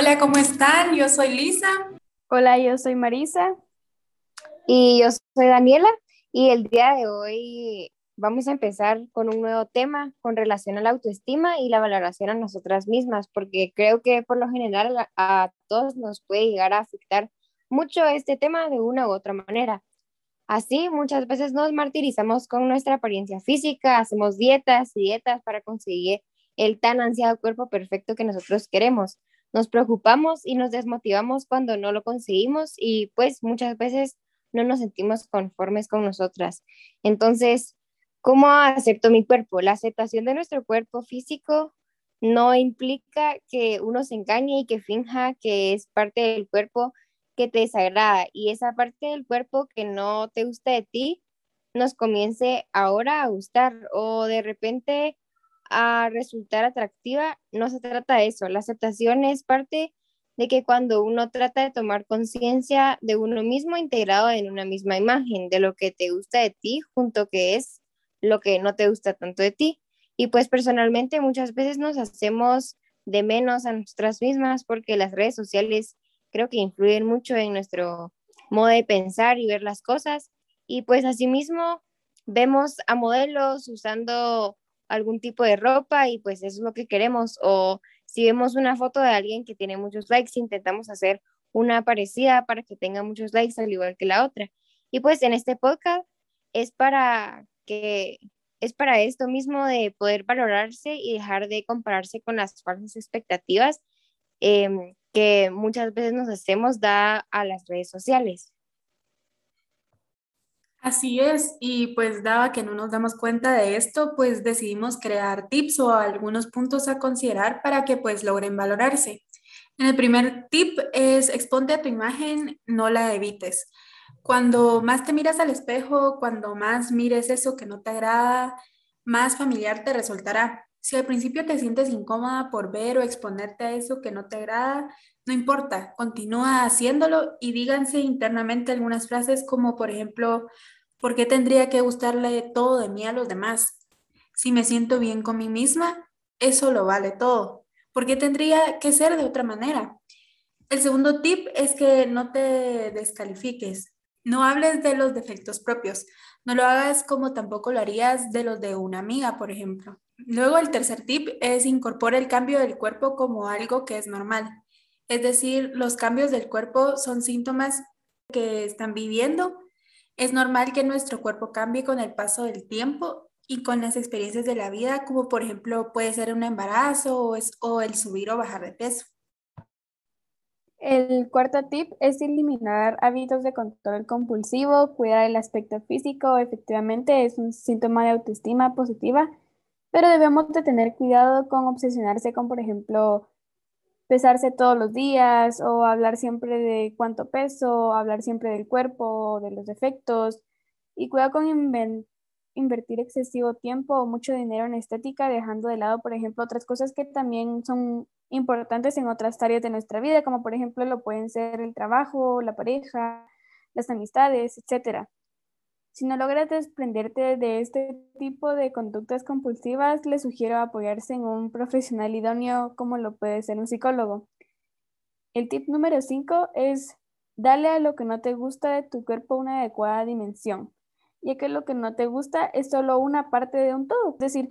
Hola, ¿cómo están? Yo soy Lisa. Hola, yo soy Marisa. Y yo soy Daniela. Y el día de hoy vamos a empezar con un nuevo tema con relación a la autoestima y la valoración a nosotras mismas, porque creo que por lo general a, todos nos puede llegar a afectar mucho este tema de una u otra manera. Así, muchas veces nos martirizamos con nuestra apariencia física, hacemos dietas y dietas para conseguir el tan ansiado cuerpo perfecto que nosotros queremos nos preocupamos y nos desmotivamos cuando no lo conseguimos y pues muchas veces no nos sentimos conformes con nosotras. Entonces, ¿cómo acepto mi cuerpo? La aceptación de nuestro cuerpo físico no implica que uno se engañe y que finja que es parte del cuerpo que te desagrada y esa parte del cuerpo que no te gusta de ti nos comience ahora a gustar o de repente a resultar atractiva, no se trata de eso. La aceptación es parte de que cuando uno trata de tomar conciencia de uno mismo integrado en una misma imagen, de lo que te gusta de ti, junto que es lo que no te gusta tanto de ti. Y pues personalmente muchas veces nos hacemos de menos a nosotras mismas porque las redes sociales creo que influyen mucho en nuestro modo de pensar y ver las cosas. Y pues asimismo vemos a modelos usando algún tipo de ropa y pues eso es lo que queremos. O si vemos una foto de alguien que tiene muchos likes, intentamos hacer una parecida para que tenga muchos likes al igual que la otra. Y pues en este podcast es para que es para esto mismo de poder valorarse y dejar de compararse con las falsas expectativas em, que muchas veces nos hacemos da a las redes sociales. Así es, y pues daba que no nos damos cuenta de esto, pues decidimos crear tips o algunos puntos a considerar para que pues logren valorarse. En el primer tip es exponte a tu imagen, no la evites. Cuando más te miras al espejo, cuando más mires eso que no te agrada, más familiar te resultará. Si al principio te sientes incómoda por ver o exponerte a eso que no te agrada, no importa, continúa haciéndolo y díganse internamente algunas frases como por ejemplo, ¿por qué tendría que gustarle todo de mí a los demás? Si me siento bien con mí misma, eso lo vale todo. ¿Por qué tendría que ser de otra manera? El segundo tip es que no te descalifiques. No hables de los defectos propios. No lo hagas como tampoco lo harías de los de una amiga, por ejemplo. Luego el tercer tip es incorporar el cambio del cuerpo como algo que es normal. Es decir, los cambios del cuerpo son síntomas que están viviendo. Es normal que nuestro cuerpo cambie con el paso del tiempo y con las experiencias de la vida, como por ejemplo puede ser un embarazo o, el subir o bajar de peso. El cuarto tip es eliminar hábitos de control compulsivo, cuidar el aspecto físico, efectivamente es un síntoma de autoestima positiva, pero debemos de tener cuidado con obsesionarse con, por ejemplo, pesarse todos los días o hablar siempre de cuánto peso, hablar siempre del cuerpo, de los defectos y cuidado con invertir excesivo tiempo o mucho dinero en estética, dejando de lado, por ejemplo, otras cosas que también son importantes en otras áreas de nuestra vida, como por ejemplo lo pueden ser el trabajo, la pareja, las amistades, etcétera. Si no logras desprenderte de este tipo de conductas compulsivas, le sugiero apoyarse en un profesional idóneo como lo puede ser un psicólogo. El tip número 5 es darle a lo que no te gusta de tu cuerpo una adecuada dimensión, ya que lo que no te gusta es solo una parte de un todo. Es decir,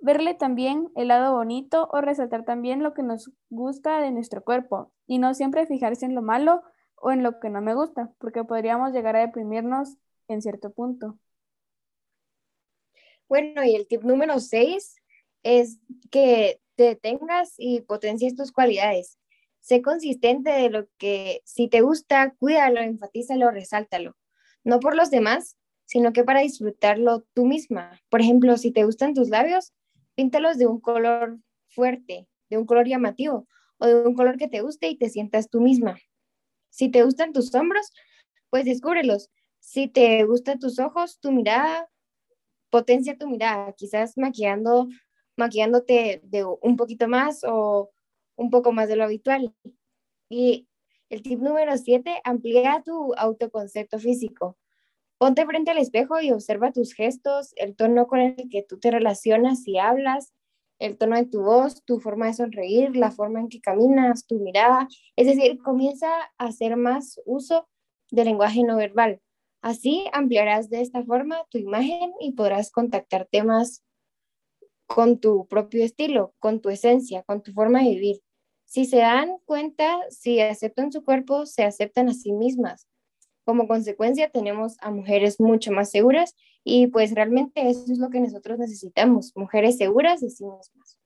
verle también el lado bonito o resaltar también lo que nos gusta de nuestro cuerpo y no siempre fijarse en lo malo o en lo que no me gusta, porque podríamos llegar a deprimirnos en cierto punto. Bueno, y el tip número seis es que te detengas y potencies tus cualidades. Sé consistente de lo que si te gusta, cuídalo, enfatízalo, resáltalo. No por los demás, sino que para disfrutarlo tú misma. Por ejemplo, si te gustan tus labios, píntalos de un color fuerte, de un color llamativo o de un color que te guste y te sientas tú misma. Si te gustan tus hombros, pues descúbrelos si te gustan tus ojos, tu mirada, potencia tu mirada, quizás maquillando, maquillándote de un poquito más o un poco más de lo habitual. Y el tip número siete, amplía tu autoconcepto físico. Ponte frente al espejo y observa tus gestos, el tono con el que tú te relacionas y hablas el tono de tu voz, tu forma de sonreír, la forma en que caminas, tu mirada. Es decir, comienza a hacer más uso del lenguaje no verbal. Así ampliarás de esta forma tu imagen y podrás contactar temas con tu propio estilo, con tu esencia, con tu forma de vivir. Si se dan cuenta, si aceptan su cuerpo, se aceptan a sí mismas. Como consecuencia, tenemos a mujeres mucho más seguras y pues realmente eso es lo que nosotros necesitamos, mujeres seguras de sí mismas.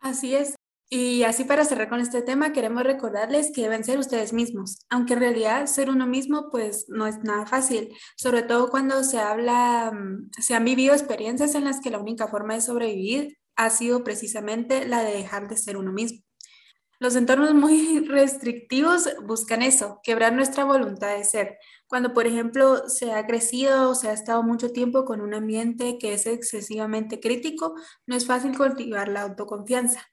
Así es. Y así para cerrar con este tema, queremos recordarles que deben ser ustedes mismos, aunque en realidad ser uno mismo pues no es nada fácil, sobre todo cuando se habla, mm, se han vivido experiencias en las que la única forma de sobrevivir ha sido precisamente la de dejar de ser uno mismo. Los entornos muy restrictivos buscan eso, quebrar nuestra voluntad de ser. Cuando, por ejemplo, se ha crecido o se ha estado mucho tiempo con un ambiente que es excesivamente crítico, no es fácil cultivar la autoconfianza.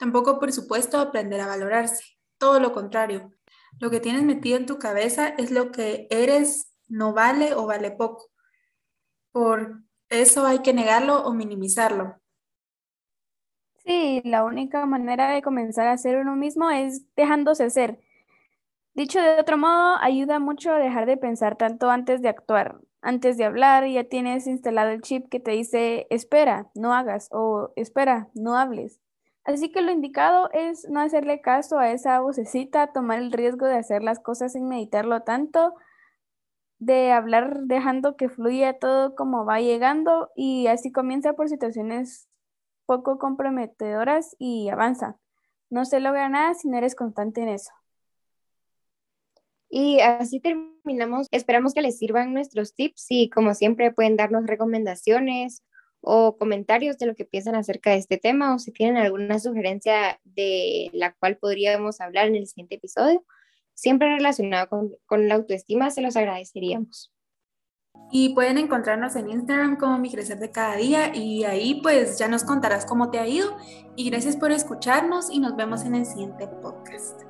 Tampoco, por supuesto, aprender a valorarse. Todo lo contrario. Lo que tienes metido en tu cabeza es lo que eres, no vale o vale poco. Por eso hay que negarlo o minimizarlo. Sí, la única manera de comenzar a ser uno mismo es dejándose ser. Dicho de otro modo, ayuda mucho a dejar de pensar tanto antes de actuar. Antes de hablar, ya tienes instalado el chip que te dice, espera, no hagas o espera, no hables. Así que lo indicado es no hacerle caso a esa vocecita, tomar el riesgo de hacer las cosas sin meditarlo tanto, de hablar dejando que fluya todo como va llegando y así comienza por situaciones poco comprometedoras y avanza. No se logra nada si no eres constante en eso. Y así terminamos. Esperamos que les sirvan nuestros tips y como siempre pueden darnos recomendaciones o comentarios de lo que piensan acerca de este tema o si tienen alguna sugerencia de la cual podríamos hablar en el siguiente episodio, siempre relacionado con, con la autoestima, se los agradeceríamos. Y pueden encontrarnos en Instagram como Mi Crecer de Cada Día y ahí pues ya nos contarás cómo te ha ido. Y gracias por escucharnos y nos vemos en el siguiente podcast.